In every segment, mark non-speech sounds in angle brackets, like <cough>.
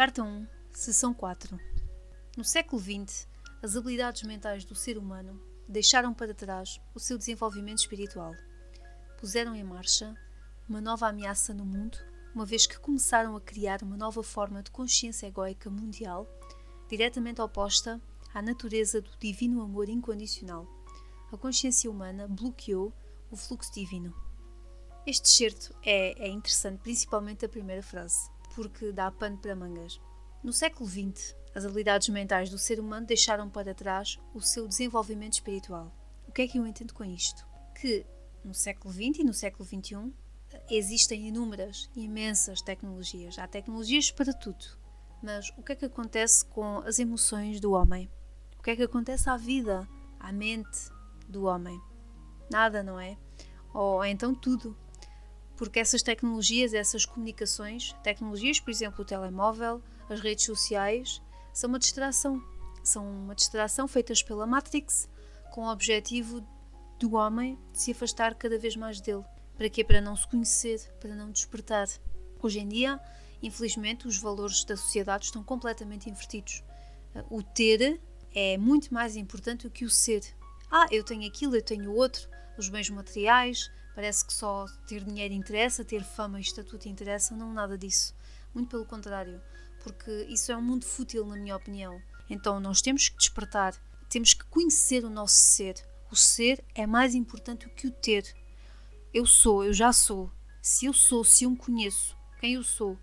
Carta 1, Seção 4 No século XX, as habilidades mentais do ser humano deixaram para trás o seu desenvolvimento espiritual. Puseram em marcha uma nova ameaça no mundo, uma vez que começaram a criar uma nova forma de consciência egóica mundial, diretamente oposta à natureza do divino amor incondicional. A consciência humana bloqueou o fluxo divino. Este excerto é, é interessante, principalmente a primeira frase, porque dá pano para mangas. No século XX, as habilidades mentais do ser humano deixaram para trás o seu desenvolvimento espiritual. O que é que eu entendo com isto? Que no século XX e no século XXI existem inúmeras, imensas tecnologias. Há tecnologias para tudo. Mas o que é que acontece com as emoções do homem? O que é que acontece à vida, à mente do homem? Nada, não é? Ou então tudo. Porque essas tecnologias, essas comunicações, tecnologias, por exemplo, o telemóvel, as redes sociais, são uma distração. São uma distração feitas pela Matrix com o objetivo do homem de se afastar cada vez mais dele. Para quê? Para não se conhecer, para não despertar. Hoje em dia, infelizmente, os valores da sociedade estão completamente invertidos. O ter é muito mais importante do que o ser. Ah, eu tenho aquilo, eu tenho outro, os bens materiais, parece que só ter dinheiro interessa, ter fama e estatuto interessa, não nada disso. Muito pelo contrário, porque isso é um mundo fútil, na minha opinião. Então nós temos que despertar, temos que conhecer o nosso ser. O ser é mais importante do que o ter. Eu sou, eu já sou. Se eu sou, se eu me conheço, quem eu sou,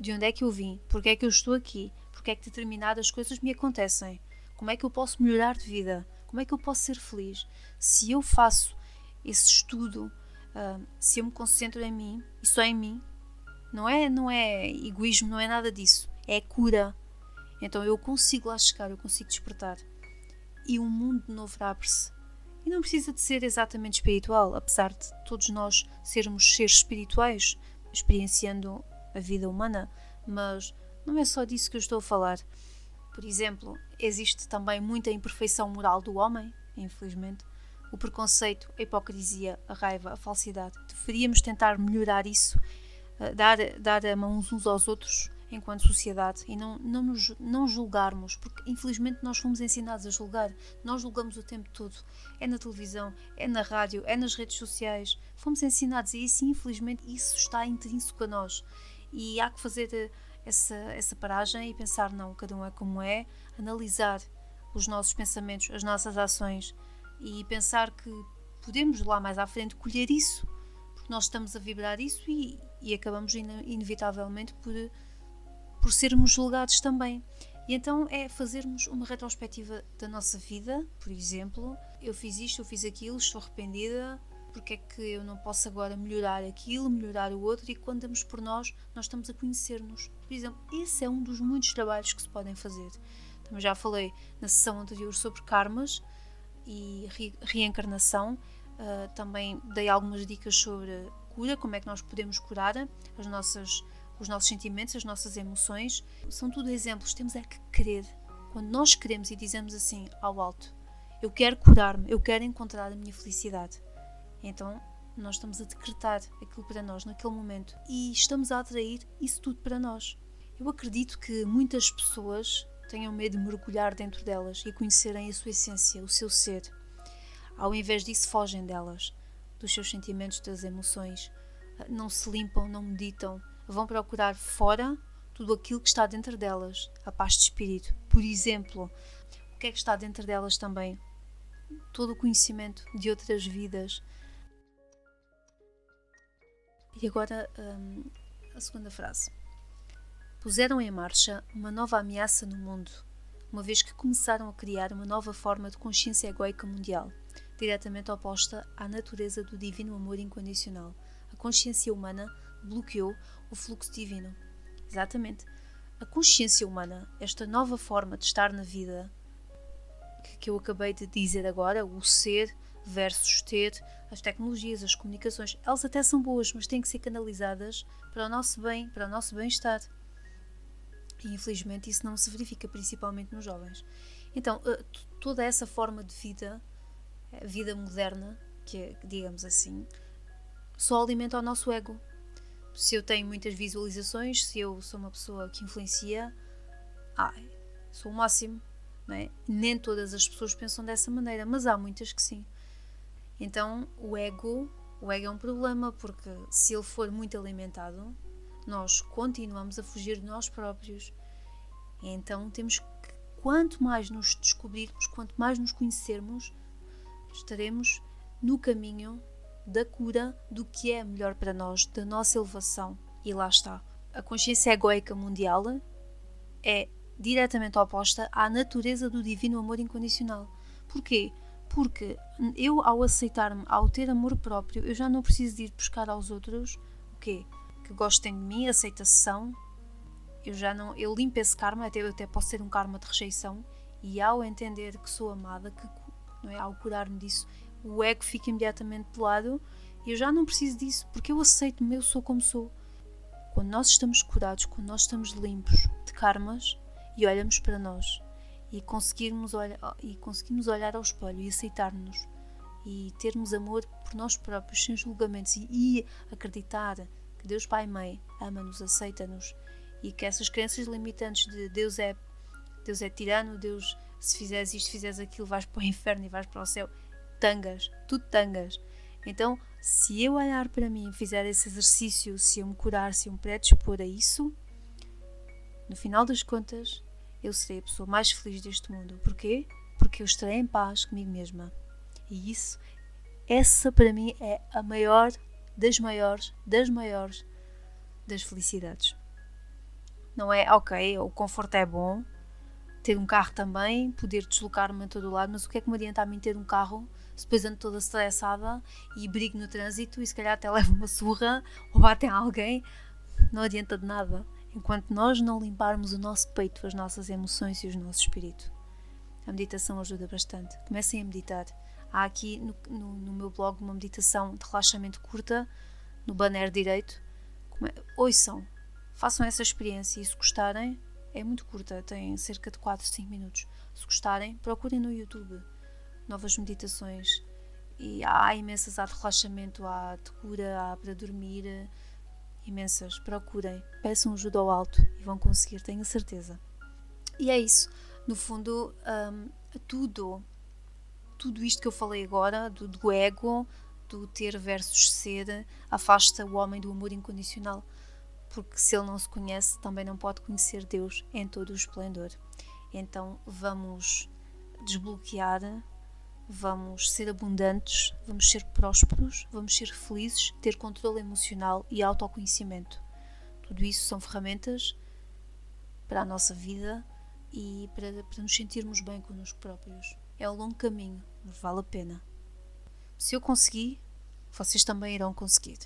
de onde é que eu vim, porque é que eu estou aqui, porque é que determinadas coisas me acontecem, como é que eu posso melhorar de vida, como é que eu posso ser feliz. Se eu faço esse estudo, uh, se eu me concentro em mim e só em mim, não é, não é egoísmo, não é nada disso, é cura. Então eu consigo lá chegar, eu consigo despertar. E um mundo novo abre-se e não precisa de ser exatamente espiritual, apesar de todos nós sermos seres espirituais, experienciando a vida humana, mas não é só disso que eu estou a falar. Por exemplo, existe também muita imperfeição moral do homem, infelizmente. O preconceito, a hipocrisia, a raiva, a falsidade. Deveríamos tentar melhorar isso, eh, dar, dar a mão uns aos outros enquanto sociedade e não, não, nos, não julgarmos, porque infelizmente nós fomos ensinados a julgar, nós julgamos o tempo todo, é na televisão, é na rádio, é nas redes sociais, fomos ensinados e isso infelizmente isso está intrínseco a nós. E há que fazer eh, essa, essa paragem e pensar não, cada um é como é, analisar os nossos pensamentos, as nossas ações e pensar que podemos lá mais à frente colher isso, porque nós estamos a vibrar isso e, e acabamos inevitavelmente por por sermos julgados também. E então é fazermos uma retrospectiva da nossa vida, por exemplo, eu fiz isto, eu fiz aquilo, estou arrependida, porque é que eu não posso agora melhorar aquilo, melhorar o outro, e quando damos por nós, nós estamos a conhecer-nos. Por exemplo, esse é um dos muitos trabalhos que se podem fazer. Também já falei na sessão anterior sobre karmas e re reencarnação, uh, também dei algumas dicas sobre cura, como é que nós podemos curar as nossas os nossos sentimentos, as nossas emoções, são tudo exemplos. Temos é que querer. Quando nós queremos e dizemos assim ao alto: Eu quero curar-me, eu quero encontrar a minha felicidade. Então nós estamos a decretar aquilo para nós naquele momento e estamos a atrair isso tudo para nós. Eu acredito que muitas pessoas tenham medo de mergulhar dentro delas e conhecerem a sua essência, o seu ser. Ao invés disso, fogem delas, dos seus sentimentos, das emoções. Não se limpam, não meditam, vão procurar fora tudo aquilo que está dentro delas, a paz de espírito. Por exemplo, o que é que está dentro delas também? Todo o conhecimento de outras vidas. E agora hum, a segunda frase. Puseram em marcha uma nova ameaça no mundo, uma vez que começaram a criar uma nova forma de consciência egoica mundial, diretamente oposta à natureza do divino amor incondicional. A consciência humana bloqueou o fluxo divino. Exatamente. A consciência humana, esta nova forma de estar na vida que eu acabei de dizer agora, o ser versus ter, as tecnologias, as comunicações, elas até são boas, mas têm que ser canalizadas para o nosso bem, para o nosso bem-estar. E infelizmente isso não se verifica, principalmente nos jovens. Então, eh, toda essa forma de vida, a vida moderna, que é, digamos assim, só alimenta o nosso ego, se eu tenho muitas visualizações, se eu sou uma pessoa que influencia, ai, sou o máximo. Não é? Nem todas as pessoas pensam dessa maneira, mas há muitas que sim. Então o ego, o ego é um problema porque se ele for muito alimentado, nós continuamos a fugir de nós próprios. Então temos que, quanto mais nos descobrirmos, quanto mais nos conhecermos, estaremos no caminho da cura do que é melhor para nós, da nossa elevação. E lá está. A consciência egoica mundial é diretamente oposta à natureza do divino amor incondicional. Porquê? Porque eu, ao aceitar-me, ao ter amor próprio, eu já não preciso de ir buscar aos outros o quê? Que gostem de mim, aceitação. Eu já não. Eu limpo esse karma, até, eu até posso ter um karma de rejeição, e ao entender que sou amada, que, não é, ao curar-me disso, o ego fica imediatamente de lado e eu já não preciso disso porque eu aceito-me, eu sou como sou. Quando nós estamos curados, quando nós estamos limpos de karmas e olhamos para nós e conseguirmos, olhar, e conseguirmos olhar ao espelho e aceitar-nos e termos amor por nós próprios, sem julgamentos e, e acreditar que Deus Pai e Mãe ama-nos, aceita-nos e que essas crenças limitantes de Deus é Deus é tirano, Deus se fizeres isto, fizeres aquilo, vais para o inferno e vais para o céu tangas, tudo tangas. Então, se eu olhar para mim fizer esse exercício, se eu me curar, se eu me predispor a isso, no final das contas, eu serei a pessoa mais feliz deste mundo. Porquê? Porque eu estarei em paz comigo mesma. E isso, essa para mim é a maior das maiores, das maiores das felicidades. Não é, ok, o conforto é bom, ter um carro também, poder deslocar-me a todo lado, mas o que é que me adianta a mim ter um carro se depois ando toda estressada e brigo no trânsito e se calhar até <laughs> levo uma surra ou batem alguém? Não adianta de nada enquanto nós não limparmos o nosso peito, as nossas emoções e o nosso espírito. A meditação ajuda bastante. Comecem a meditar. Há aqui no, no, no meu blog uma meditação de relaxamento curta, no banner direito. Come... Ouçam, façam essa experiência e se gostarem, é muito curta, tem cerca de 4, 5 minutos. Se gostarem, procurem no YouTube novas meditações. E há imensas, há de relaxamento, há de cura, há para dormir, imensas. Procurem, peçam ajuda ao alto e vão conseguir, tenho certeza. E é isso. No fundo, um, tudo, tudo isto que eu falei agora, do, do ego, do ter versus ser, afasta o homem do amor incondicional porque se ele não se conhece, também não pode conhecer Deus em todo o esplendor. Então vamos desbloquear, vamos ser abundantes, vamos ser prósperos, vamos ser felizes, ter controle emocional e autoconhecimento. Tudo isso são ferramentas para a nossa vida e para, para nos sentirmos bem connosco próprios. É um longo caminho, mas vale a pena. Se eu consegui, vocês também irão conseguir.